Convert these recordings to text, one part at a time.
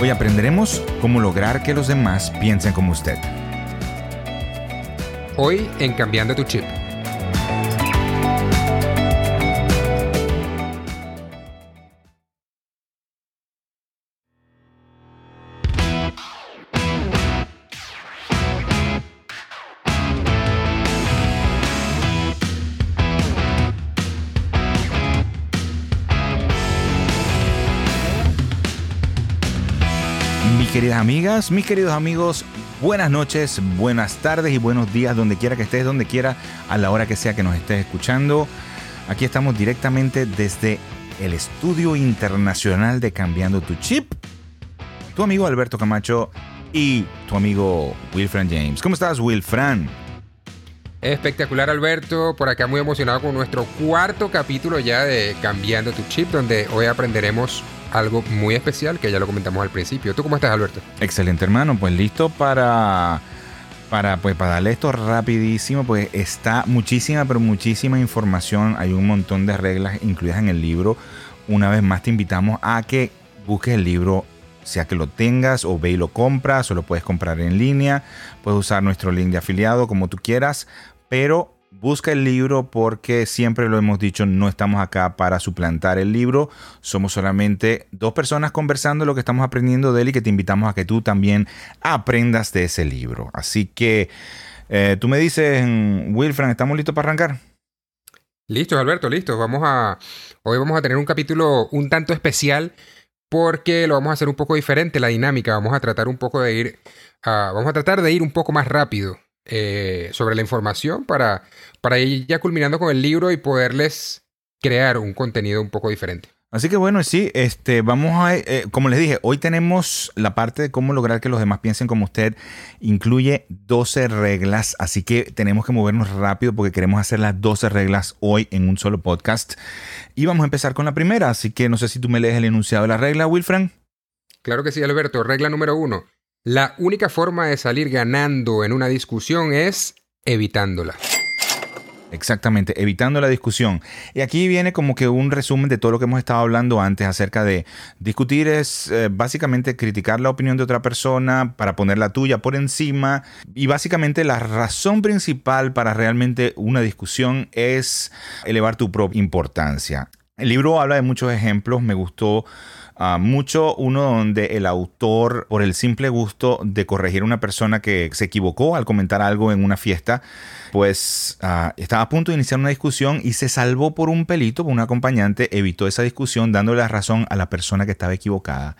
Hoy aprenderemos cómo lograr que los demás piensen como usted. Hoy en Cambiando tu Chip. Amigas, mis queridos amigos, buenas noches, buenas tardes y buenos días donde quiera que estés, donde quiera, a la hora que sea que nos estés escuchando. Aquí estamos directamente desde el estudio internacional de Cambiando tu Chip. Tu amigo Alberto Camacho y tu amigo Wilfran James. ¿Cómo estás, Wilfran? Espectacular Alberto, por acá muy emocionado con nuestro cuarto capítulo ya de Cambiando tu Chip, donde hoy aprenderemos algo muy especial que ya lo comentamos al principio. ¿Tú cómo estás, Alberto? Excelente, hermano. Pues listo para, para, pues, para darle esto rapidísimo. Pues está muchísima, pero muchísima información. Hay un montón de reglas incluidas en el libro. Una vez más te invitamos a que busques el libro sea que lo tengas o ve y lo compras o lo puedes comprar en línea, puedes usar nuestro link de afiliado como tú quieras, pero busca el libro porque siempre lo hemos dicho, no estamos acá para suplantar el libro, somos solamente dos personas conversando lo que estamos aprendiendo de él y que te invitamos a que tú también aprendas de ese libro. Así que eh, tú me dices, Wilfran, ¿estamos listos para arrancar? Listo, Alberto, listo. Vamos a. Hoy vamos a tener un capítulo un tanto especial porque lo vamos a hacer un poco diferente la dinámica. Vamos a tratar un poco de ir. vamos a tratar de ir un poco más rápido eh, sobre la información para, para ir ya culminando con el libro y poderles crear un contenido un poco diferente. Así que bueno, sí, este, vamos a, eh, como les dije, hoy tenemos la parte de cómo lograr que los demás piensen como usted. Incluye 12 reglas, así que tenemos que movernos rápido porque queremos hacer las 12 reglas hoy en un solo podcast. Y vamos a empezar con la primera, así que no sé si tú me lees el enunciado de la regla, Wilfran. Claro que sí, Alberto. Regla número uno. La única forma de salir ganando en una discusión es evitándola. Exactamente, evitando la discusión. Y aquí viene como que un resumen de todo lo que hemos estado hablando antes acerca de discutir es eh, básicamente criticar la opinión de otra persona para poner la tuya por encima. Y básicamente la razón principal para realmente una discusión es elevar tu propia importancia. El libro habla de muchos ejemplos, me gustó Ah, mucho uno donde el autor, por el simple gusto de corregir a una persona que se equivocó al comentar algo en una fiesta, pues ah, estaba a punto de iniciar una discusión y se salvó por un pelito, por un acompañante, evitó esa discusión dándole la razón a la persona que estaba equivocada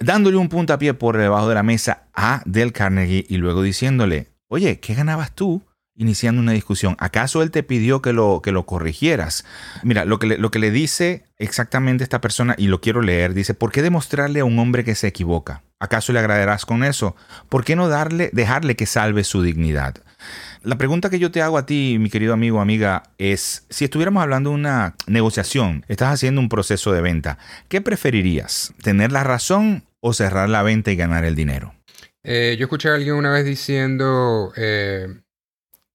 dándole un puntapié por debajo de la mesa a Del Carnegie y luego diciéndole, oye, ¿qué ganabas tú iniciando una discusión. ¿Acaso él te pidió que lo, que lo corrigieras? Mira, lo que, le, lo que le dice exactamente esta persona, y lo quiero leer, dice, ¿por qué demostrarle a un hombre que se equivoca? ¿Acaso le agradarás con eso? ¿Por qué no darle, dejarle que salve su dignidad? La pregunta que yo te hago a ti, mi querido amigo amiga, es, si estuviéramos hablando de una negociación, estás haciendo un proceso de venta, ¿qué preferirías? ¿Tener la razón o cerrar la venta y ganar el dinero? Eh, yo escuché a alguien una vez diciendo, eh,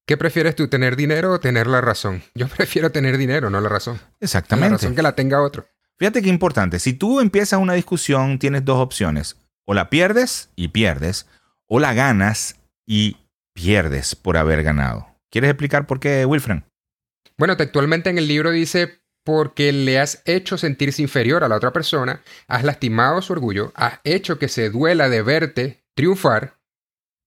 ¿Qué prefieres tú, tener dinero o tener la razón? Yo prefiero tener dinero, no la razón. Exactamente. La razón que la tenga otro. Fíjate qué importante. Si tú empiezas una discusión, tienes dos opciones. O la pierdes y pierdes, o la ganas y pierdes por haber ganado. ¿Quieres explicar por qué, Wilfred? Bueno, textualmente en el libro dice, porque le has hecho sentirse inferior a la otra persona, has lastimado su orgullo, has hecho que se duela de verte triunfar,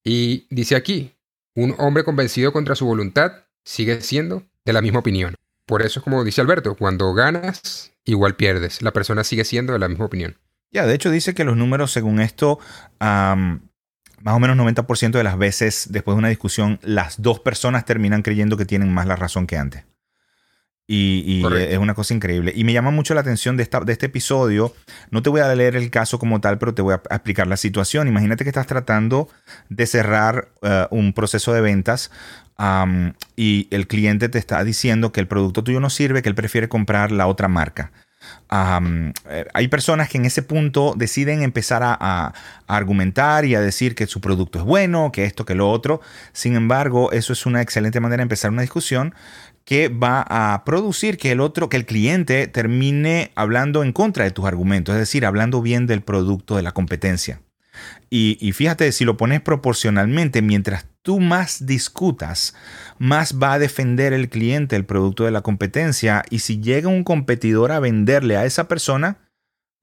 y dice aquí, un hombre convencido contra su voluntad sigue siendo de la misma opinión. Por eso es como dice Alberto, cuando ganas, igual pierdes. La persona sigue siendo de la misma opinión. Ya, de hecho dice que los números según esto, más o menos 90% de las veces después de una discusión, las dos personas terminan creyendo que tienen más la razón que antes. Y, es una cosa increíble. Y me llama mucho la atención de, esta, de este episodio. No te voy a leer el caso como tal, pero te voy a explicar la situación. Imagínate que estás tratando de cerrar eh, un proceso de ventas y el cliente te está diciendo que el producto tuyo no sirve, que él prefiere comprar la otra marca. Eh, hay personas que en ese punto deciden empezar a, argumentar y a decir que su producto es bueno, que esto, que lo otro. Sin embargo, eso es una excelente manera de empezar una discusión que va a producir que el otro, que el cliente termine hablando en contra de tus argumentos, es decir, hablando bien del producto de la competencia. Y, y, fíjate, si lo pones proporcionalmente, mientras tú más discutas, más va a defender el cliente el producto de la competencia. Y si llega un competidor a venderle a esa persona,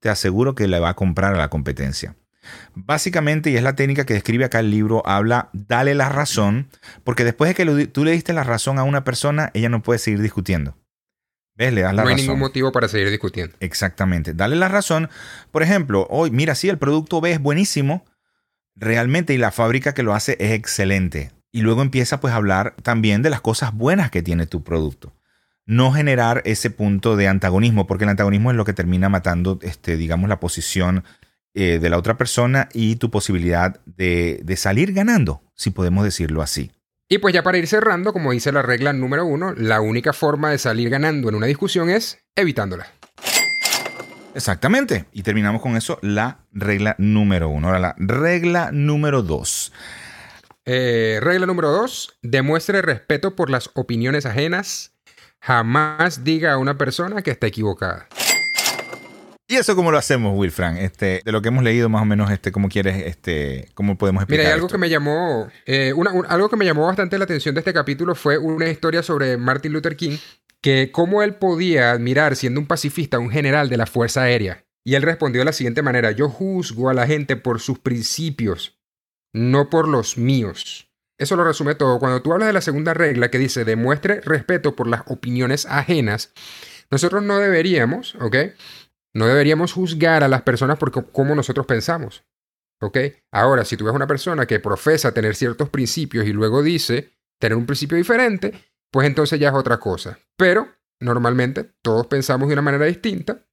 te aseguro que le va a comprar a la competencia. Básicamente, y es la técnica que describe acá el libro, habla, dale la razón, porque después de que tú le diste la razón a una persona, ella no puede seguir discutiendo. ¿Ves? Le das la no hay ningún motivo para seguir discutiendo. Exactamente. Dale la razón. Por ejemplo, hoy, mira, sí, el producto B es buenísimo, realmente, y la fábrica que lo hace es excelente. Y luego empieza pues a hablar también de las cosas buenas que tiene tu producto no generar ese punto de antagonismo, porque el antagonismo es lo que termina matando, este, digamos, la posición eh, de la otra persona y tu posibilidad de, de salir ganando, si podemos decirlo así. Y pues ya para ir cerrando, como dice la regla número uno, la única forma de salir ganando en una discusión es evitándola. Exactamente. Y terminamos con eso, la regla número uno. Ahora, la regla número dos. Eh, regla número dos, demuestre respeto por las opiniones ajenas Jamás diga a una persona que está equivocada. ¿Y eso cómo lo hacemos, Wilfran? Este, de lo que hemos leído más o menos, este, ¿cómo quieres, este, cómo podemos explicar Mira, algo que me llamó, eh, algo que me llamó bastante la atención de este capítulo fue una historia sobre Martin Luther King, que cómo él podía admirar, siendo un pacifista, un general de la Fuerza Aérea. Y él respondió de la siguiente manera, yo juzgo a la gente por sus principios, no por los míos. Eso lo resume todo. Cuando tú hablas de la segunda regla que dice demuestre respeto por las opiniones ajenas, nosotros no deberíamos, ¿ok? No deberíamos juzgar a las personas por cómo nosotros pensamos. ¿Ok? Ahora, si tú ves una persona que profesa tener ciertos principios y luego dice tener un principio diferente, pues entonces ya es otra cosa. Pero normalmente todos pensamos de una manera distinta.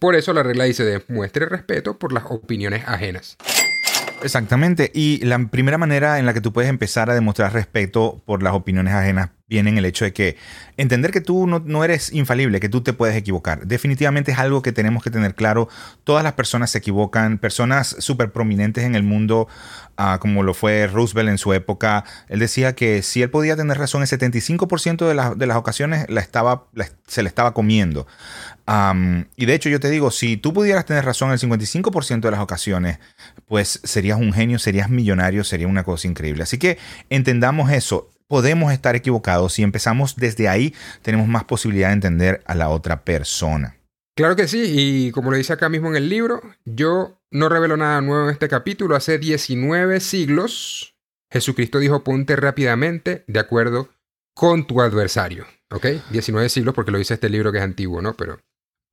Por eso la regla dice demuestre respeto por las opiniones ajenas. Exactamente. Y la primera manera en la que tú puedes empezar a demostrar respeto por las opiniones ajenas viene en el hecho de que entender que tú no, eres infalible, que tú te puedes equivocar. Definitivamente es algo que tenemos que tener claro. Todas las personas se equivocan. Personas súper prominentes en el mundo, ah, como lo fue Roosevelt en su época, él decía que si él podía tener razón, el 75% de, de, las ocasiones la estaba, se le estaba comiendo y de hecho yo te digo, si tú pudieras tener razón el 55% de las ocasiones, pues serías un genio, serías millonario, sería una cosa increíble. Así que entendamos eso. Podemos estar equivocados. Si empezamos desde ahí, tenemos más posibilidad de entender a la otra persona. Claro que sí, y como lo dice acá mismo en el libro, yo no revelo nada nuevo en este capítulo. Hace 19 siglos, Jesucristo dijo, ponte rápidamente de acuerdo con tu adversario. ¿Ok? 19 siglos porque lo dice este libro que es antiguo, ¿no? Pero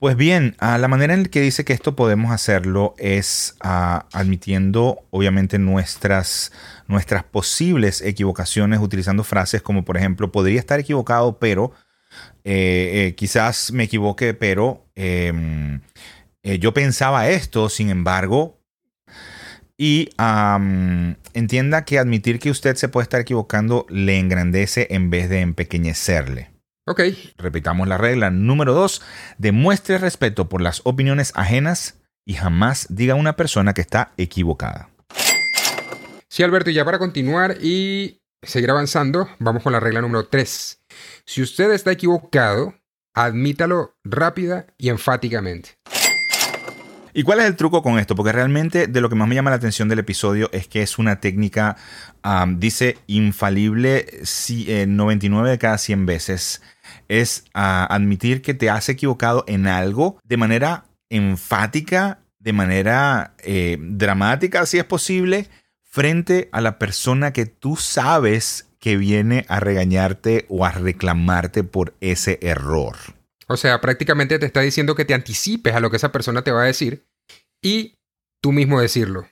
pues bien, la manera en que dice que esto podemos hacerlo es ah, admitiendo obviamente nuestras, nuestras posibles equivocaciones utilizando frases como por ejemplo, podría estar equivocado, pero eh, eh, quizás me equivoque, pero em, eh, yo pensaba esto, sin embargo, y entienda que admitir que usted se puede estar equivocando le engrandece en vez de empequeñecerle. Ok. Repitamos la regla número dos. Demuestre respeto por las opiniones ajenas y jamás diga a una persona que está equivocada. Sí, Alberto, y ya para continuar y seguir avanzando, vamos con la regla número tres. Si usted está equivocado, admítalo rápida y enfáticamente. ¿Y cuál es el truco con esto? Porque realmente de lo que más me llama la atención del episodio es que es una técnica, dice, infalible si, 99 de cada 100 veces. Es admitir que te has equivocado en algo de manera enfática, de manera eh, dramática, si es posible, frente a la persona que tú sabes que viene a regañarte o a reclamarte por ese error. O sea, prácticamente te está diciendo que te anticipes a lo que esa persona te va a decir y tú mismo decirlo.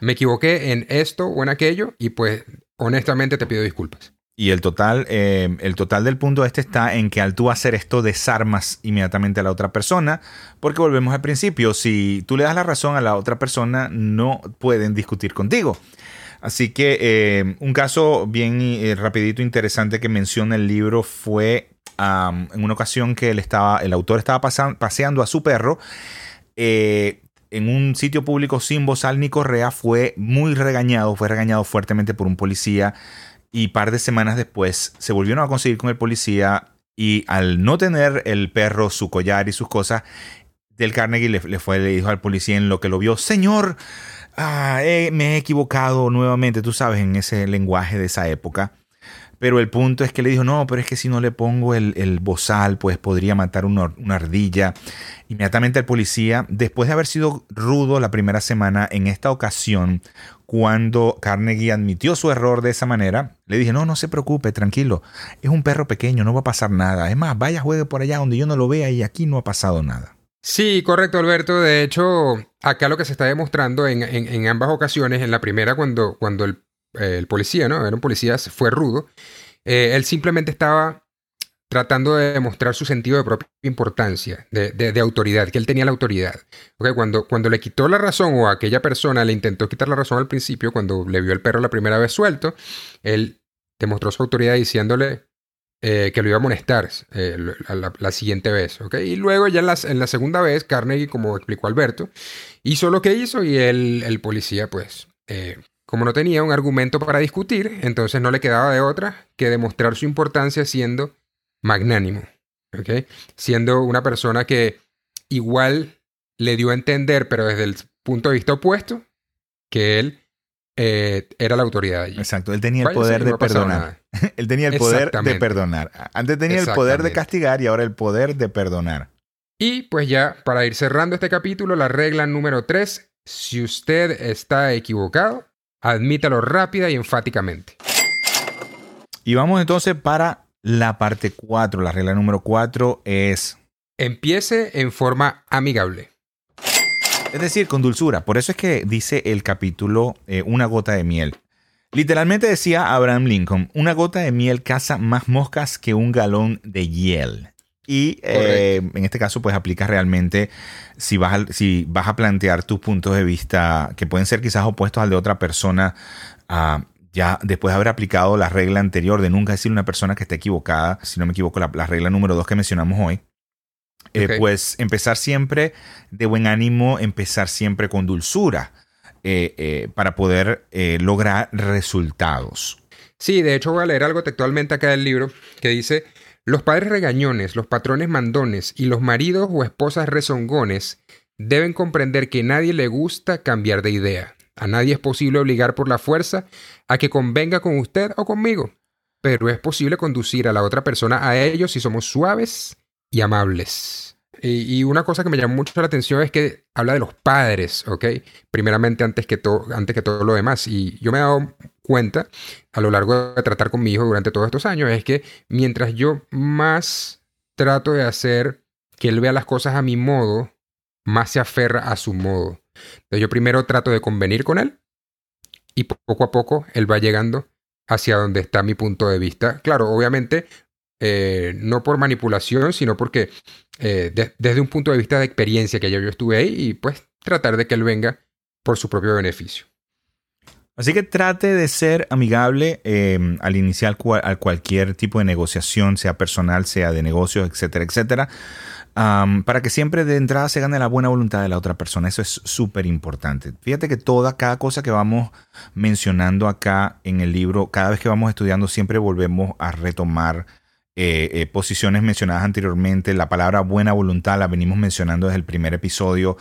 Me equivoqué en esto o en aquello y pues honestamente te pido disculpas. Y el total, eh, el total del punto este está en que al tú hacer esto desarmas inmediatamente a la otra persona, porque volvemos al principio, si tú le das la razón a la otra persona, no pueden discutir contigo. Así que eh, un caso bien eh, rapidito interesante que menciona el libro fue en una ocasión que estaba, el autor estaba paseando a su perro eh, en un sitio público sin bozal ni correa, fue muy regañado, fue regañado fuertemente por un policía y par de semanas después se volvieron a conseguir con el policía y al no tener el perro su collar y sus cosas, del Carnegie le, fue, dijo al policía en lo que lo vio, señor, ah, me he equivocado nuevamente, tú sabes, en ese lenguaje de esa época. Pero el punto es que le dijo, no, pero es que si no le pongo el, bozal, pues podría matar una, ardilla. Inmediatamente el policía, después de haber sido rudo la primera semana, en esta ocasión, cuando Carnegie admitió su error de esa manera, le dije, no, no se preocupe, tranquilo, es un perro pequeño, no va a pasar nada. Es más, vaya, juegue por allá donde yo no lo vea y aquí no ha pasado nada. Sí, correcto, Alberto. De hecho, acá lo que se está demostrando en, ambas ocasiones, en la primera cuando, cuando el eh, el policía, ¿no? Era un policía, fue rudo. Eh, él simplemente estaba tratando de demostrar su sentido de propia importancia, de, autoridad, que él tenía la autoridad. Okay, cuando, cuando le quitó la razón o aquella persona le intentó quitar la razón al principio, cuando le vio el perro la primera vez suelto, él demostró su autoridad diciéndole eh, que lo iba a molestar la, siguiente vez. ¿okay? Y luego ya en la, en la, segunda vez, Carnegie, como explicó Alberto, hizo lo que hizo y el, el policía pues como no tenía un argumento para discutir, entonces no le quedaba de otra que demostrar su importancia siendo magnánimo, siendo una persona que igual le dio a entender, pero desde el punto de vista opuesto, que él eh, era la autoridad allí. Exacto, él tenía el poder de perdonar. él tenía el poder de perdonar. Antes tenía el poder de castigar y ahora el poder de perdonar. Y pues ya, para ir cerrando este capítulo, la regla número 3, si usted está equivocado, Admítalo rápida y enfáticamente. Y vamos entonces para la parte 4. La regla número 4 es... Empiece en forma amigable. Es decir, con dulzura. Por eso es que dice el capítulo eh, Una gota de miel. Literalmente decía Abraham Lincoln, una gota de miel caza más moscas que un galón de hiel. Y eh, en este caso, pues aplica realmente si vas, a, si vas a plantear tus puntos de vista que pueden ser quizás opuestos al de otra persona, ah, ya después de haber aplicado la regla anterior de nunca decir una persona que esté equivocada, si no me equivoco, la, regla número dos que mencionamos hoy, eh, pues empezar siempre de buen ánimo, empezar siempre con dulzura eh, para poder lograr resultados. Sí, de hecho voy a leer algo textualmente acá del libro que dice, los padres regañones, los patrones mandones y los maridos o esposas rezongones deben comprender que nadie le gusta cambiar de idea. A nadie es posible obligar por la fuerza a que convenga con usted o conmigo, pero es posible conducir a la otra persona a ellos si somos suaves y amables. Y, una cosa que me llamó mucho la atención es que habla de los padres, ¿ok? Primeramente antes que, antes que todo lo demás. Y yo me he dado cuenta a lo largo de tratar con mi hijo durante todos estos años es que mientras yo más trato de hacer que él vea las cosas a mi modo, más se aferra a su modo. Entonces yo primero trato de convenir con él y poco a poco él va llegando hacia donde está mi punto de vista. Claro, obviamente eh, no por manipulación, sino porque eh, desde un punto de vista de experiencia que yo estuve ahí y pues tratar de que él venga por su propio beneficio. Así que trate de ser amigable em, al iniciar cualquier tipo de negociación, sea personal, sea de negocios, etcétera, etcétera, para que siempre de entrada se gane la buena voluntad de la otra persona. Eso es súper importante. Fíjate que toda, cada cosa que vamos mencionando acá en el libro, cada vez que vamos estudiando, siempre volvemos a retomar eh, eh, posiciones mencionadas anteriormente. La palabra buena voluntad la venimos mencionando desde el primer episodio.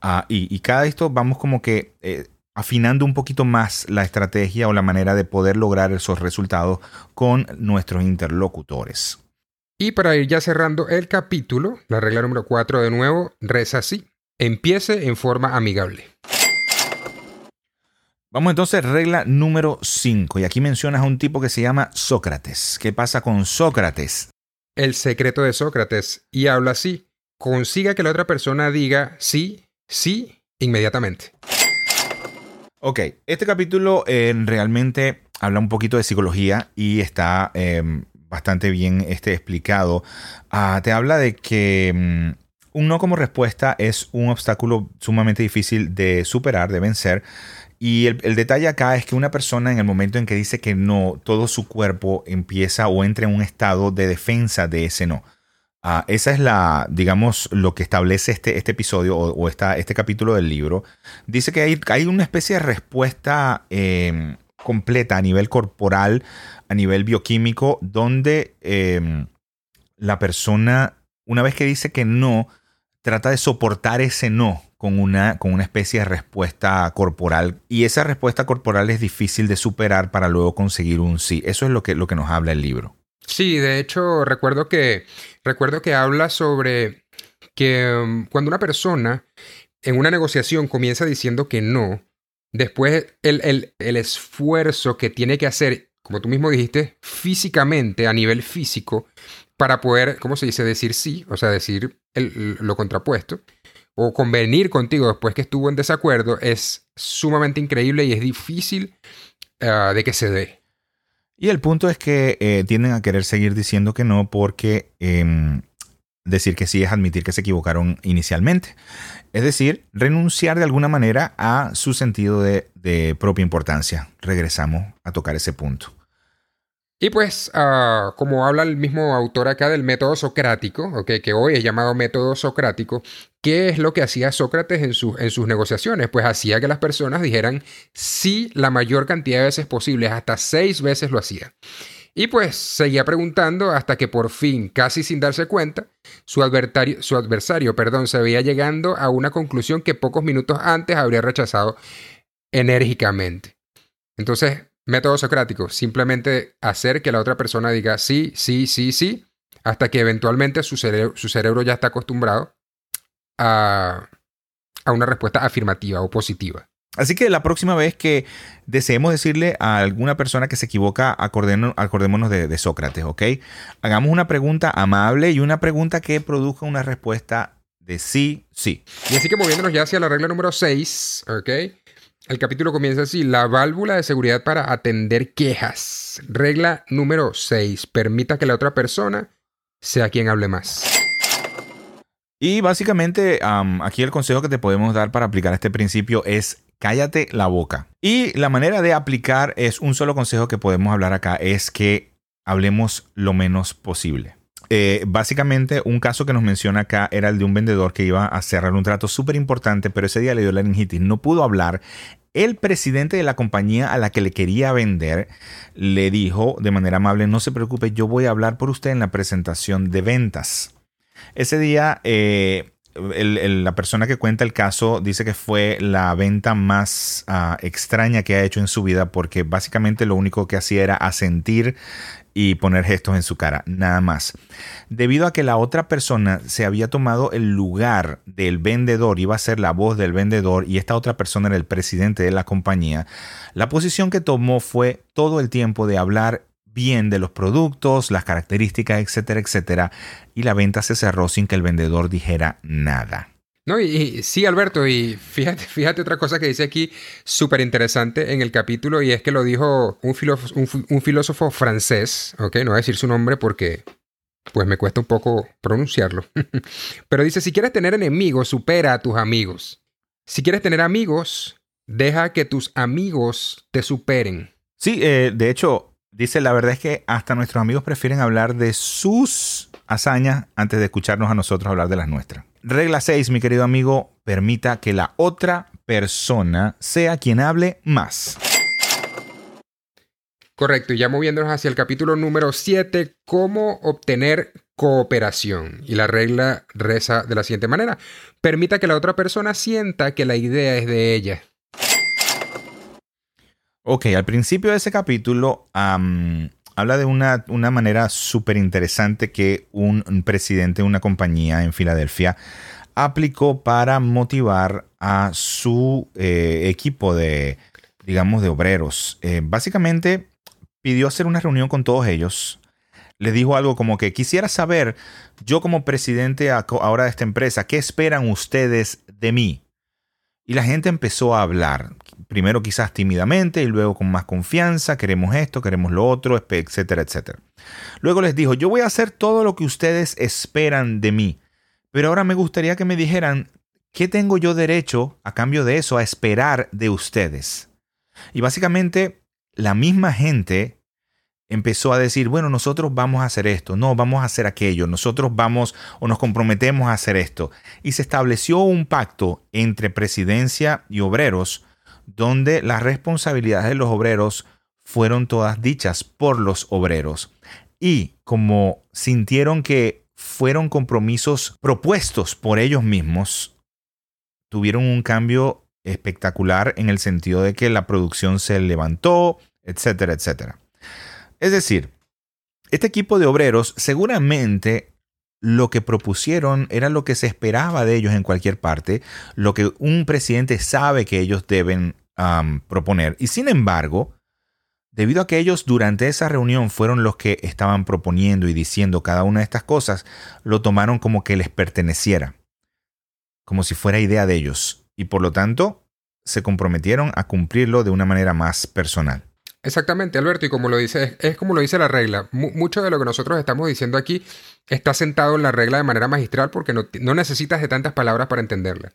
Ah, y, cada esto vamos como que eh, afinando un poquito más la estrategia o la manera de poder lograr esos resultados con nuestros interlocutores. Y para ir ya cerrando el capítulo, la regla número 4 de nuevo reza así. Empiece en forma amigable. Vamos entonces, regla número 5. Y aquí mencionas a un tipo que se llama Sócrates. ¿Qué pasa con Sócrates? El secreto de Sócrates. Y habla así. Consiga que la otra persona diga sí, sí, inmediatamente. Ok, este capítulo eh, realmente habla un poquito de psicología y está em, bastante bien este, explicado. Ah, te habla de que mm, un no como respuesta es un obstáculo sumamente difícil de superar, de vencer. Y el, detalle acá es que una persona en el momento en que dice que no, todo su cuerpo empieza o entra en un estado de defensa de ese no. Ah, esa es la, digamos, lo que establece este, este episodio o, este capítulo del libro. Dice que hay, hay, una especie de respuesta em, completa a nivel corporal, a nivel bioquímico, donde em, la persona, una vez que dice que no, trata de soportar ese no con una, con una especie de respuesta corporal. Y esa respuesta corporal es difícil de superar para luego conseguir un sí. Eso es lo que, lo que nos habla el libro. Sí, de hecho, recuerdo que, recuerdo que habla sobre que um, cuando una persona en una negociación comienza diciendo que no, después el, esfuerzo que tiene que hacer, como tú mismo dijiste, físicamente, a nivel físico, para poder, ¿cómo se dice? Decir sí, o sea, decir lo contrapuesto, o convenir contigo después que estuvo en desacuerdo, es sumamente increíble y es difícil ah, de que se dé. Y el punto es que eh, tienden a querer seguir diciendo que no porque em, decir que sí es admitir que se equivocaron inicialmente. Es decir, renunciar de alguna manera a su sentido de, propia importancia. Regresamos a tocar ese punto. Y pues, ah, como habla el mismo autor acá del método socrático, que hoy es llamado método socrático, ¿qué es lo que hacía Sócrates en, en sus negociaciones? Pues hacía que las personas dijeran sí la mayor cantidad de veces posible, hasta seis veces lo hacía. Y pues seguía preguntando hasta que por fin, casi sin darse cuenta, su adversario, su adversario perdón, se veía llegando a una conclusión que pocos minutos antes habría rechazado enérgicamente. Entonces, método socrático, simplemente hacer que la otra persona diga sí, sí, sí, sí, hasta que eventualmente su cerebro, su cerebro ya está acostumbrado a, a una respuesta afirmativa o positiva. Así que la próxima vez que deseemos decirle a alguna persona que se equivoca, acordémonos de, Sócrates, ¿ok? Hagamos una pregunta amable y una pregunta que produzca una respuesta de sí, sí. Y así que moviéndonos ya hacia la regla número 6, ¿ok? El capítulo comienza así, la válvula de seguridad para atender quejas. Regla número 6, permita que la otra persona sea quien hable más. Y básicamente aquí el consejo que te podemos dar para aplicar este principio es cállate la boca. Y la manera de aplicar es un solo consejo que podemos hablar acá, es que hablemos lo menos posible. Eh, básicamente, un caso que nos menciona acá era el de un vendedor que iba a cerrar un trato súper importante, pero ese día le dio la laringitis, no pudo hablar. El presidente de la compañía a la que le quería vender le dijo de manera amable, no se preocupe, yo voy a hablar por usted en la presentación de ventas. Ese día eh, la persona que cuenta el caso dice que fue la venta más ah, extraña que ha hecho en su vida porque básicamente lo único que hacía era asentir y poner gestos en su cara, nada más. Debido a que la otra persona se había tomado el lugar del vendedor, iba a ser la voz del vendedor y esta otra persona era el presidente de la compañía, la posición que tomó fue todo el tiempo de hablar bien de los productos, las características, etcétera, etcétera, y la venta se cerró sin que el vendedor dijera nada. No, y, sí, Alberto, y fíjate, fíjate otra cosa que dice aquí súper interesante en el capítulo, y es que lo dijo un filósofo, un, filósofo francés, ok, no voy a decir su nombre porque pues me cuesta un poco pronunciarlo, pero dice, si quieres tener enemigos, supera a tus amigos. Si quieres tener amigos, deja que tus amigos te superen. Sí, eh, de hecho, Dice, la verdad es que hasta nuestros amigos prefieren hablar de sus hazañas antes de escucharnos a nosotros hablar de las nuestras. Regla 6, mi querido amigo, permita que la otra persona sea quien hable más. Correcto, y ya moviéndonos hacia el capítulo número 7, cómo obtener cooperación. Y la regla reza de la siguiente manera, permita que la otra persona sienta que la idea es de ella. Ok, al principio de ese capítulo habla de una, una manera súper interesante que un, presidente de una compañía en Filadelfia aplicó para motivar a su eh, equipo de, digamos, de obreros. Eh, básicamente pidió hacer una reunión con todos ellos. Le dijo algo como que quisiera saber, yo como presidente ahora de esta empresa, ¿qué esperan ustedes de mí? Y la gente empezó a hablar primero quizás tímidamente y luego con más confianza, queremos esto, queremos lo otro, etcétera, etcétera. Luego les dijo, yo voy a hacer todo lo que ustedes esperan de mí, pero ahora me gustaría que me dijeran, ¿qué tengo yo derecho a cambio de eso a esperar de ustedes? Y básicamente la misma gente empezó a decir, bueno, nosotros vamos a hacer esto, no, vamos a hacer aquello, nosotros vamos o nos comprometemos a hacer esto. Y se estableció un pacto entre presidencia y obreros donde las responsabilidades de los obreros fueron todas dichas por los obreros. Y como sintieron que fueron compromisos propuestos por ellos mismos, tuvieron un cambio espectacular en el sentido de que la producción se levantó, etcétera, etcétera. Es decir, este equipo de obreros seguramente lo que propusieron era lo que se esperaba de ellos en cualquier parte, lo que un presidente sabe que ellos deben proponer. Y sin embargo, debido a que ellos durante esa reunión fueron los que estaban proponiendo y diciendo cada una de estas cosas, lo tomaron como que les perteneciera, como si fuera idea de ellos. Y por lo tanto, se comprometieron a cumplirlo de una manera más personal. Exactamente, Alberto, y como lo dice, es, como lo dice la regla. mucho de lo que nosotros estamos diciendo aquí está sentado en la regla de manera magistral porque no, necesitas de tantas palabras para entenderla.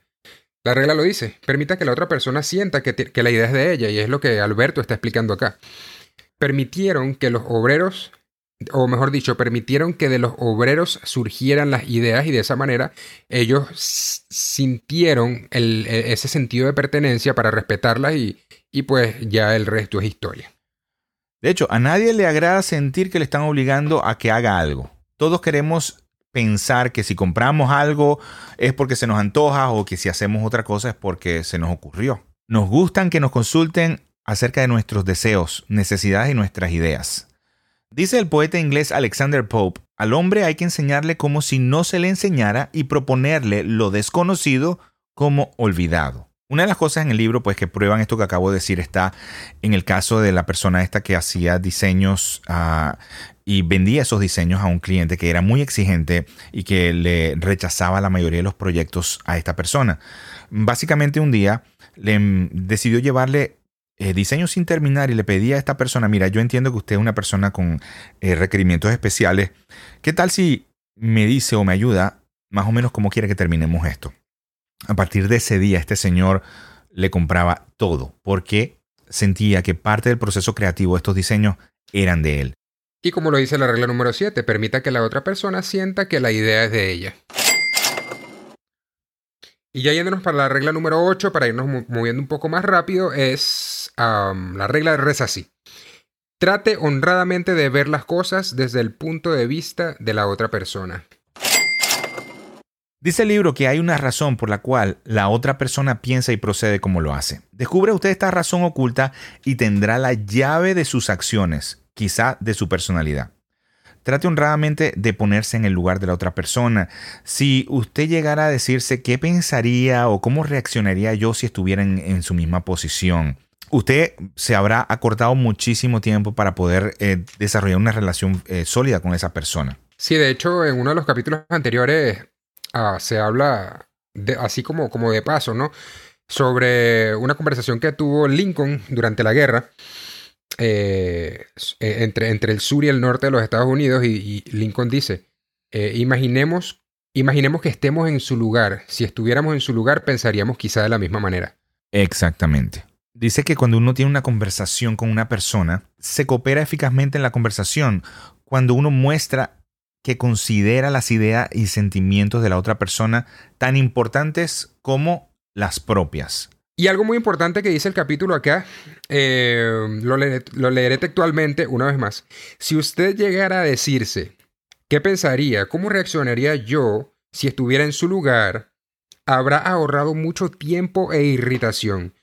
La regla lo dice, permita que la otra persona sienta que, la idea es de ella, y es lo que Alberto está explicando acá. Permitieron que los obreros, o mejor dicho, permitieron que de los obreros surgieran las ideas y de esa manera ellos sintieron e, ese sentido de pertenencia para respetarlas y, y pues ya el resto es historia. De hecho, a nadie le agrada sentir que le están obligando a que haga algo. Todos queremos pensar que si compramos algo es porque se nos antoja o que si hacemos otra cosa es porque se nos ocurrió. Nos gustan que nos consulten acerca de nuestros deseos, necesidades y nuestras ideas. Dice el poeta inglés Alexander Pope, al hombre hay que enseñarle como si no se le enseñara y proponerle lo desconocido como olvidado. Una de las cosas en el libro, pues, que prueban esto que acabo de decir, está en el caso de la persona esta que hacía diseños ah, y vendía esos diseños a un cliente que era muy exigente y que le rechazaba la mayoría de los proyectos a esta persona. Básicamente un día le decidió llevarle eh, diseños sin terminar y le pedía a esta persona, mira, yo entiendo que usted es una persona con eh, requerimientos especiales, ¿qué tal si me dice o me ayuda más o menos cómo quiere que terminemos esto? A partir de ese día, este señor le compraba todo porque sentía que parte del proceso creativo de estos diseños eran de él. Y como lo dice la regla número 7, permita que la otra persona sienta que la idea es de ella. Y ya yéndonos para la regla número 8, para irnos moviendo un poco más rápido, es la regla de reza así. Trate honradamente de ver las cosas desde el punto de vista de la otra persona. Dice el libro que hay una razón por la cual la otra persona piensa y procede como lo hace. Descubre usted esta razón oculta y tendrá la llave de sus acciones, quizá de su personalidad. Trate honradamente de ponerse en el lugar de la otra persona. Si usted llegara a decirse qué pensaría o cómo reaccionaría yo si estuviera en, su misma posición, usted se habrá acortado muchísimo tiempo para poder eh, desarrollar una relación eh, sólida con esa persona. Sí, de hecho, en uno de los capítulos anteriores Ah, se habla de, así como, como de paso, ¿no? Sobre una conversación que tuvo Lincoln durante la guerra eh, eh, entre, entre el sur y el norte de los Estados Unidos y, Lincoln dice, eh, imaginemos, imaginemos que estemos en su lugar. Si estuviéramos en su lugar pensaríamos quizá de la misma manera. Exactamente. Dice que cuando uno tiene una conversación con una persona, se coopera eficazmente en la conversación cuando uno muestra que considera las ideas y sentimientos de la otra persona tan importantes como las propias. Y algo muy importante que dice el capítulo acá, eh, lo, lo leeré textualmente una vez más. Si usted llegara a decirse, ¿qué pensaría? ¿Cómo reaccionaría yo si estuviera en su lugar? Habrá ahorrado mucho tiempo e irritación,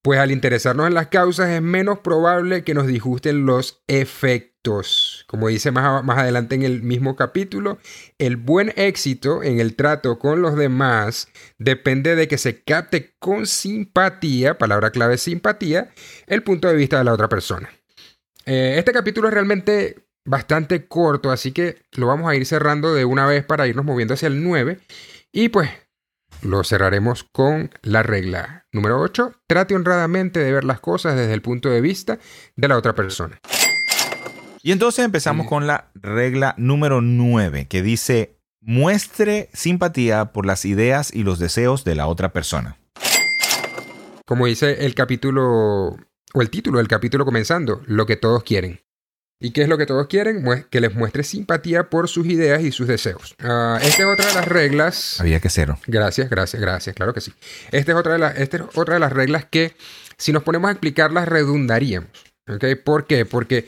pues al interesarnos en las causas es menos probable que nos disgusten los efectos como dice más, adelante en el mismo capítulo, el buen éxito en el trato con los demás depende de que se capte con simpatía, palabra clave simpatía, el punto de vista de la otra persona. Eh, este capítulo es realmente bastante corto, así que lo vamos a ir cerrando de una vez para irnos moviendo hacia el 9. Y pues lo cerraremos con la regla número 8. Trate honradamente de ver las cosas desde el punto de vista de la otra persona. Y entonces empezamos con la regla número 9, que dice, muestre simpatía por las ideas y los deseos de la otra persona. Como dice el capítulo, o el título del capítulo comenzando, lo que todos quieren. ¿Y qué es lo que todos quieren? Que les muestre simpatía por sus ideas y sus deseos. Ah, esta es otra de las reglas. Había que cero. Gracias, gracias, gracias. Claro que sí. Esta es otra de, las, esta es otra de las reglas que, si nos ponemos a explicarlas, redundaríamos. ¿Ok? ¿Por qué? Porque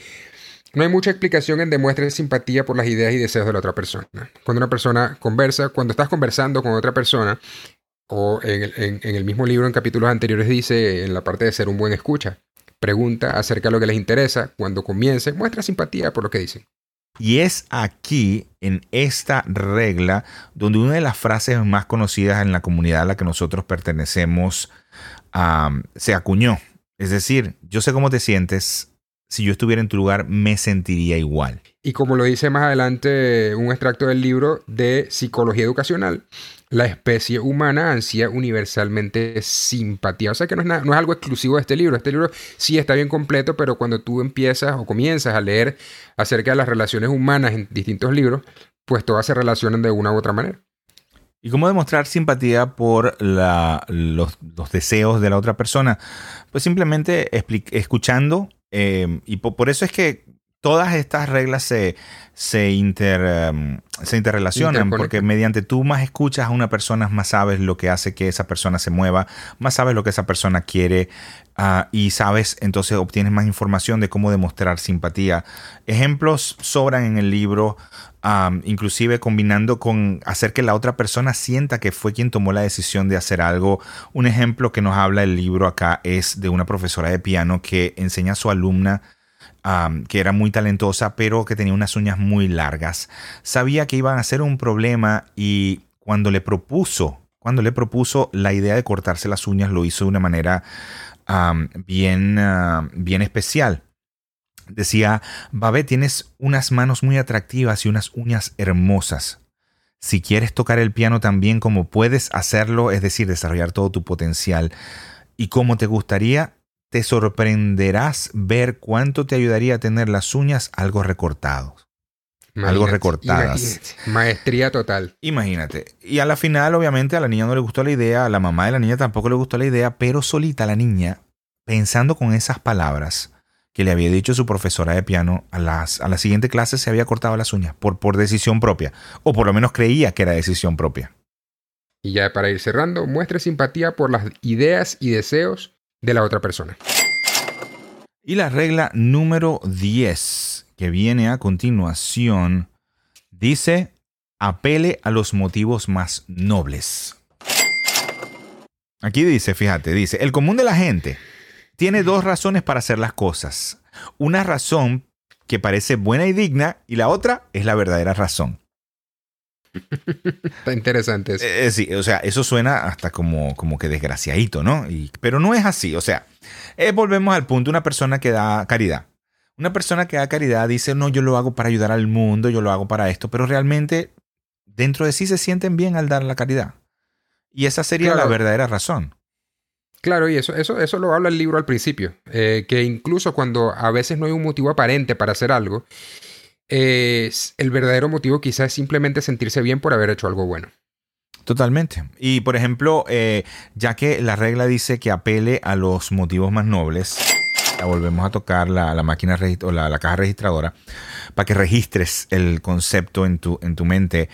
no hay mucha explicación en demuestre simpatía por las ideas y deseos de la otra persona. Cuando una persona conversa, cuando estás conversando con otra persona, o en el, mismo libro en capítulos anteriores dice en la parte de ser un buen escucha, pregunta acerca de lo que les interesa, cuando comience, muestra simpatía por lo que dicen. Y es aquí, en esta regla, donde una de las frases más conocidas en la comunidad a la que nosotros pertenecemos se acuñó. Es decir, yo sé cómo te sientes, si yo estuviera en tu lugar, me sentiría igual. Y como lo dice más adelante un extracto del libro de Psicología Educacional, la especie humana ansía universalmente simpatía. O sea que no es, no es algo exclusivo de este libro. Este libro sí está bien completo, pero cuando tú empiezas o comienzas a leer acerca de las relaciones humanas en distintos libros, pues todas se relacionan de una u otra manera. ¿Y cómo demostrar simpatía por los, deseos de la otra persona? Pues simplemente escuchando. Eh, y por, eso es que todas estas reglas se, se, em, se interrelacionan, porque mediante tú más escuchas a una persona, más sabes lo que hace que esa persona se mueva, más sabes lo que esa persona quiere ah, y sabes, entonces obtienes más información de cómo demostrar simpatía. Ejemplos sobran en el libro, inclusive combinando con hacer que la otra persona sienta que fue quien tomó la decisión de hacer algo. Un ejemplo que nos habla el libro acá es de una profesora de piano que enseña a su alumna que era muy talentosa, pero que tenía unas uñas muy largas. Sabía que iban a ser un problema y cuando le propuso, cuando le propuso la idea de cortarse las uñas, lo hizo de una manera bien, ah, bien especial. Decía, Babé, tienes unas manos muy atractivas y unas uñas hermosas. Si quieres tocar el piano tan bien como puedes hacerlo, es decir, desarrollar todo tu potencial, y como te gustaría, te sorprenderás ver cuánto te ayudaría a tener las uñas algo recortados. algo recortadas. Maestría total. Imagínate. Y a la final, obviamente, a la niña no le gustó la idea, a la mamá de la niña tampoco le gustó la idea, pero solita la niña, pensando con esas palabras que le había dicho su profesora de piano, a, las, a la siguiente clase se había cortado las uñas por, por decisión propia, o por lo menos creía que era decisión propia. Y ya para ir cerrando, muestre simpatía por las ideas y deseos de la otra persona. Y la regla número 10, que viene a continuación, dice, apele a los motivos más nobles. Aquí dice, fíjate, dice, el común de la gente tiene dos razones para hacer las cosas. Una razón que parece buena y digna y la otra es la verdadera razón. Está interesante eso. Eh, sí, o sea, eso suena hasta como, como que desgraciadito, ¿no? pero no es así, o sea, eh, volvemos al punto, una persona que da caridad. Una persona que da caridad dice, no, yo lo hago para ayudar al mundo, yo lo hago para esto, pero realmente dentro de sí se sienten bien al dar la caridad. Y esa sería la verdadera razón. Claro, y eso, eso, eso lo habla el libro al principio, eh, que incluso cuando a veces no hay un motivo aparente para hacer algo, el verdadero motivo quizás es simplemente sentirse bien por haber hecho algo bueno. Totalmente. Y por ejemplo, eh, ya que la regla dice que apele a los motivos más nobles, volvemos a tocar la, máquina o la, caja registradora para que registres el concepto en tu, en tu mente,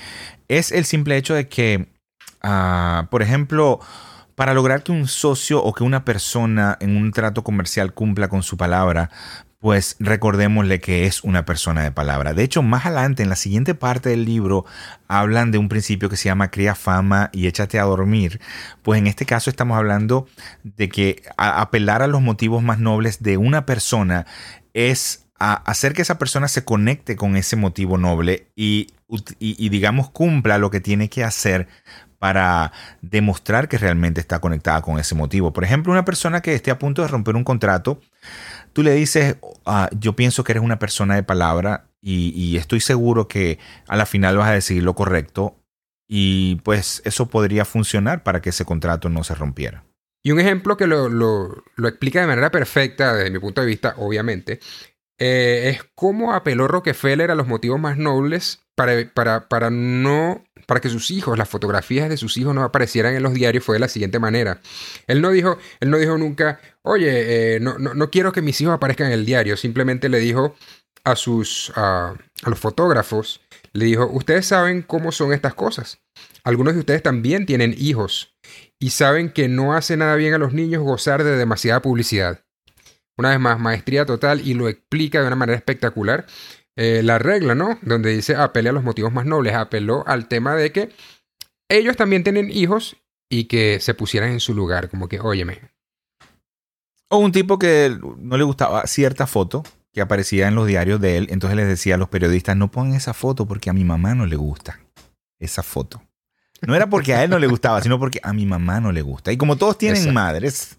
es el simple hecho de que, ah, por ejemplo, para lograr que un socio o que una persona en un trato comercial cumpla con su palabra, pues recordémosle que es una persona de palabra. De hecho, más adelante, en la siguiente parte del libro, hablan de un principio que se llama cría fama y échate a dormir. Pues en este caso estamos hablando de que apelar a los motivos más nobles de una persona es hacer que esa persona se conecte con ese motivo noble y, y digamos cumpla lo que tiene que hacer para demostrar que realmente está conectada con ese motivo. Por ejemplo, una persona que esté a punto de romper un contrato, tú le dices, ah, yo pienso que eres una persona de palabra y, estoy seguro que a la final vas a decir lo correcto y pues eso podría funcionar para que ese contrato no se rompiera. Y un ejemplo que lo, lo, explica de manera perfecta desde mi punto de vista, obviamente, eh, es cómo apeló Rockefeller a los motivos más nobles para, para, para no para que sus hijos, las fotografías de sus hijos no aparecieran en los diarios fue de la siguiente manera. Él no dijo, él no dijo nunca, oye, eh, no, no, quiero que mis hijos aparezcan en el diario. Simplemente le dijo a sus, a los fotógrafos, le dijo, ustedes saben cómo son estas cosas. Algunos de ustedes también tienen hijos y saben que no hace nada bien a los niños gozar de demasiada publicidad. una vez más, maestría total y lo explica de una manera espectacular. Eh, la regla, ¿no? Donde dice apele a los motivos más nobles, apeló al tema de que ellos también tienen hijos y que se pusieran en su lugar, como que, óyeme. O un tipo que no le gustaba cierta foto que aparecía en los diarios de él, entonces les decía a los periodistas, no pongan esa foto porque a mi mamá no le gusta esa foto. No era porque a él no le gustaba, sino porque a mi mamá no le gusta. Y como todos tienen madres.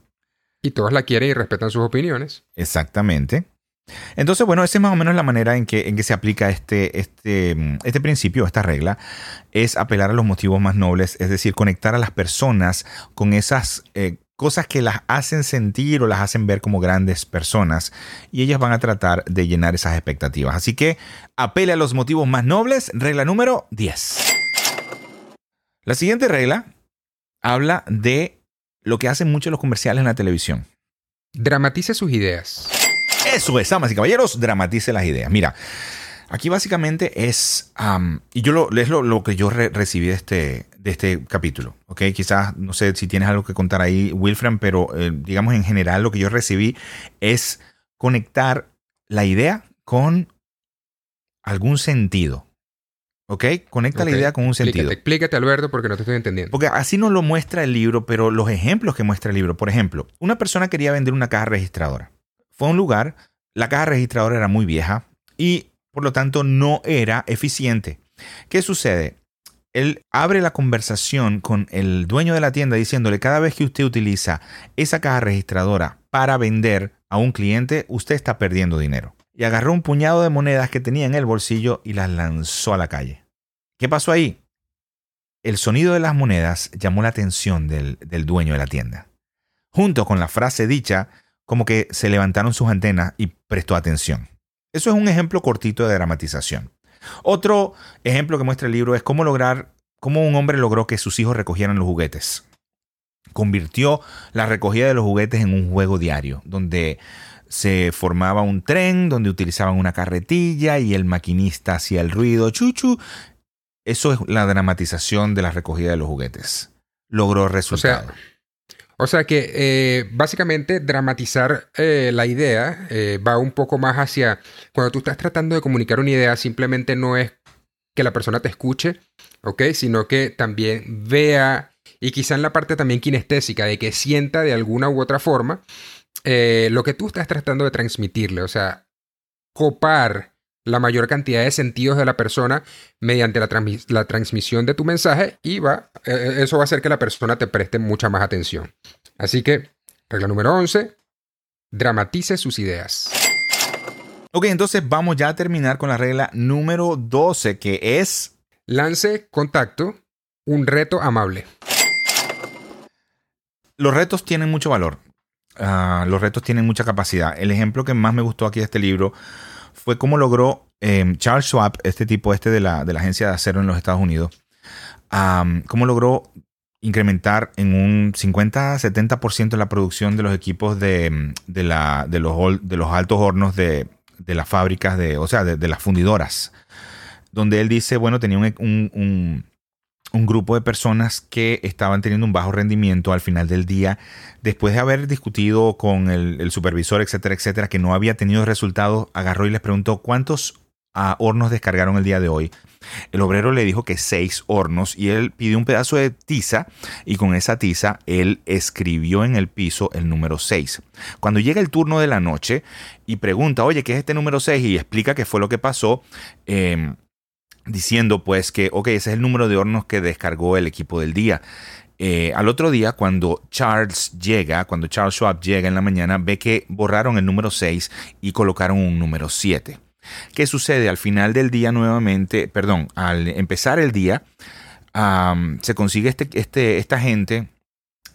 Y todos la quieren y respetan sus opiniones. Exactamente. Entonces, bueno, esa es más o menos la manera en que, se aplica este, este, este principio, esta regla, es apelar a los motivos más nobles, es decir, conectar a las personas con esas eh, cosas que las hacen sentir o las hacen ver como grandes personas y ellas van a tratar de llenar esas expectativas. Así que apele a los motivos más nobles, regla número 10. La siguiente regla habla de lo que hacen muchos los comerciales en la televisión. Dramatice sus ideas. Eso es, damas y caballeros, dramatice las ideas. Mira, aquí básicamente es, y yo lo, es lo, que yo recibí de este, de este capítulo, ¿ok? Quizás, no sé si tienes algo que contar ahí, Wilfred, pero eh, digamos en general lo que yo recibí es conectar la idea con algún sentido. ¿Ok? Conecta la idea con un sentido. Explícate, Alberto, porque no te estoy entendiendo. Porque así nos lo muestra el libro, pero los ejemplos que muestra el libro. Por ejemplo, una persona quería vender una caja registradora. Fue un lugar, la caja registradora era muy vieja y por lo tanto no era eficiente. ¿Qué sucede? Él abre la conversación con el dueño de la tienda diciéndole, cada vez que usted utiliza esa caja registradora para vender a un cliente, usted está perdiendo dinero y agarró un puñado de monedas que tenía en el bolsillo y las lanzó a la calle. ¿Qué pasó ahí? El sonido de las monedas llamó la atención del, dueño de la tienda. Junto con la frase dicha, como que se levantaron sus antenas y prestó atención. Eso es un ejemplo cortito de dramatización. Otro ejemplo que muestra el libro es cómo lograr, cómo un hombre logró que sus hijos recogieran los juguetes. Convirtió la recogida de los juguetes en un juego diario, donde se formaba un tren donde utilizaban una carretilla y el maquinista hacía el ruido chuchu. Eso es la dramatización de la recogida de los juguetes. Logró resultado. O sea, que eh, básicamente dramatizar eh, la idea eh, va un poco más hacia cuando tú estás tratando de comunicar una idea, simplemente no es que la persona te escuche, ¿ok? Sino que también vea y quizá en la parte también kinestésica de que sienta de alguna u otra forma lo que tú estás tratando de transmitirle, o sea, copar la mayor cantidad de sentidos de la persona mediante la, transmisión de tu mensaje y va, eh, eh, eso va a hacer que la persona te preste mucha más atención. Así que, regla número 11, dramatice sus ideas. Ok, entonces vamos ya a terminar con la regla número 12, que es... Lance contacto, un reto amable. Los retos tienen mucho valor. Ah, los retos tienen mucha capacidad. El ejemplo que más me gustó aquí de este libro fue cómo logró em, Charles Schwab, este tipo este de la, de la agencia de acero en los Estados Unidos, cómo logró incrementar en un 50-70% la producción de los equipos de, de, la, de, los, de los altos hornos de, de las fábricas, de, o sea, de, las fundidoras. Donde él dice, bueno, tenía un grupo de personas que estaban teniendo un bajo rendimiento al final del día, después de haber discutido con el, supervisor, etcétera, etcétera, que no había tenido resultados, agarró y les preguntó cuántos ah, hornos descargaron el día de hoy. El obrero le dijo que seis hornos y él pidió un pedazo de tiza y con esa tiza él escribió en el piso el número seis. Cuando llega el turno de la noche y pregunta, oye, ¿qué es este número seis? y explica qué fue lo que pasó, eh, diciendo pues que, ok, ese es el número de hornos que descargó el equipo del día. Eh, al otro día, cuando Charles llega, cuando Charles Schwab llega en la mañana, ve que borraron el número 6 y colocaron un número 7. ¿Qué sucede? Al final del día nuevamente, perdón, al empezar el día, se consigue este, este, esta gente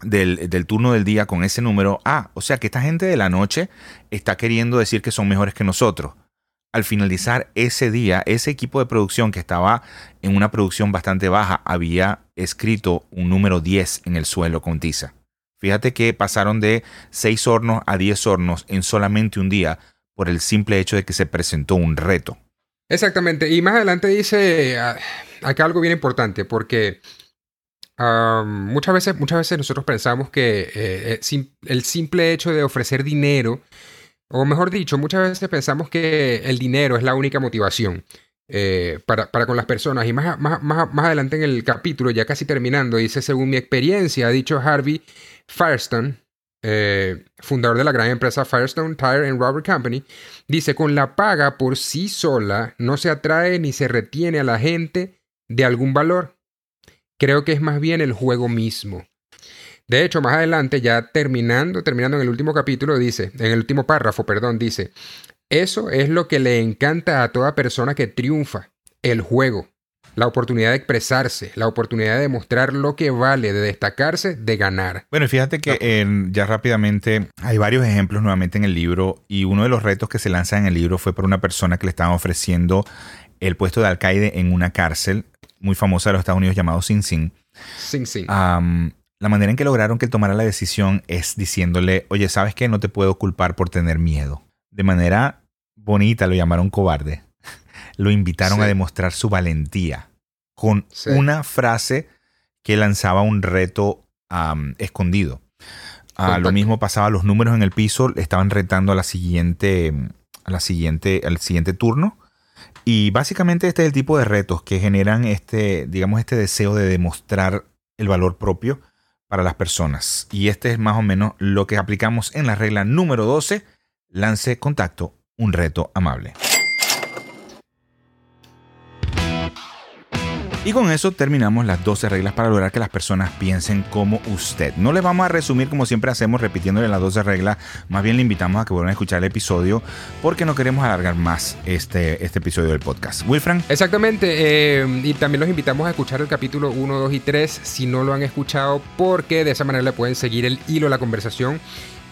del, del, turno del día con ese número. Ah, o sea que esta gente de la noche está queriendo decir que son mejores que nosotros al finalizar ese día, ese equipo de producción que estaba en una producción bastante baja había escrito un número 10 en el suelo con tiza. Fíjate que pasaron de 6 hornos a 10 hornos en solamente un día por el simple hecho de que se presentó un reto. Exactamente. Y más adelante dice ah, acá algo bien importante porque muchas, veces, muchas veces nosotros pensamos que eh, eh, el simple hecho de ofrecer dinero o mejor dicho, muchas veces pensamos que el dinero es la única motivación. Eh, para, para, con las personas. Y más, más, más, más, adelante en el capítulo, ya casi terminando, dice, según mi experiencia, ha dicho Harvey Firestone, eh, fundador de la gran empresa Firestone Tire and Rubber Company, dice, con la paga por sí sola no se atrae ni se retiene a la gente de algún valor. Creo que es más bien el juego mismo. De hecho, más adelante, ya terminando, terminando en el último capítulo, dice, en el último párrafo, perdón, dice, eso es lo que le encanta a toda persona que triunfa, el juego, la oportunidad de expresarse, la oportunidad de demostrar lo que vale, de destacarse, de ganar. Bueno, fíjate que ya rápidamente hay varios ejemplos nuevamente en el libro y uno de los retos que se lanza en el libro fue por una persona que le estaban ofreciendo el puesto de alcaide en una cárcel muy famosa de los Estados Unidos llamado Sing Sing. Sing Sing. La manera en que lograron que él tomara la decisión es diciéndole, oye, ¿sabes qué? No te puedo culpar por tener miedo de manera bonita lo llamaron cobarde. Lo invitaron a demostrar su valentía con una frase que lanzaba un reto escondido. Ah, lo mismo pasaba, los números en el piso estaban retando a la siguiente, a la siguiente, al siguiente turno. Y básicamente este es el tipo de retos que generan este, digamos, este deseo de demostrar el valor propio para las personas. Y este es más o menos lo que aplicamos en la regla número 12 lance contacto, un reto amable. Y con eso terminamos las 12 reglas para lograr que las personas piensen como usted. No les vamos a resumir como siempre hacemos repitiéndole las 12 reglas, más bien le invitamos a que vuelvan a escuchar el episodio porque no queremos alargar más este, este episodio del podcast. Wilfran. Exactamente, eh, y también los invitamos a escuchar el capítulo 1, 2 y 3 si no lo han escuchado porque de esa manera le pueden seguir el hilo de la conversación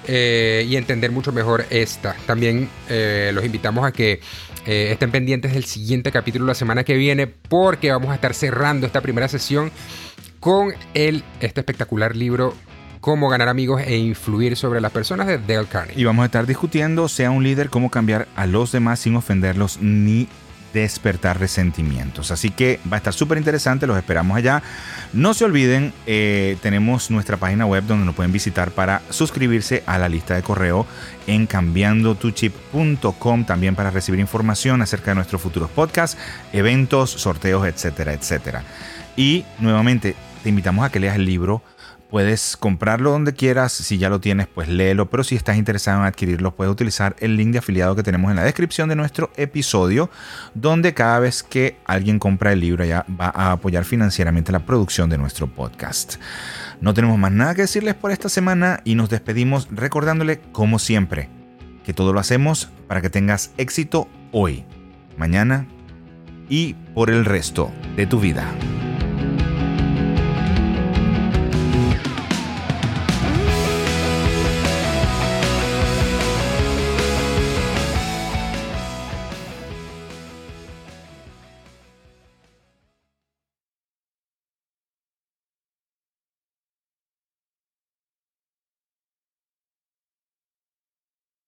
eh, y entender mucho mejor esta. También eh, los invitamos a que eh, estén pendientes del siguiente capítulo la semana que viene porque vamos a estar cerrando esta primera sesión con el, este espectacular libro Cómo ganar amigos e influir sobre las personas de Dale Carnegie. Y vamos a estar discutiendo, sea un líder, cómo cambiar a los demás sin ofenderlos ni despertar resentimientos. Así que va a estar súper interesante, los esperamos allá. No se olviden, eh, tenemos nuestra página web donde nos pueden visitar para suscribirse a la lista de correo en cambiandotuchip.com también para recibir información acerca de nuestros futuros podcasts, eventos, sorteos, etcétera, etcétera. Y nuevamente te invitamos a que leas el libro Puedes comprarlo donde quieras, si ya lo tienes, pues léelo, pero si estás interesado en adquirirlo, puedes utilizar el link de afiliado que tenemos en la descripción de nuestro episodio, donde cada vez que alguien compra el libro ya va a apoyar financieramente la producción de nuestro podcast. No tenemos más nada que decirles por esta semana y nos despedimos recordándole, como siempre, que todo lo hacemos para que tengas éxito hoy, mañana y por el resto de tu vida.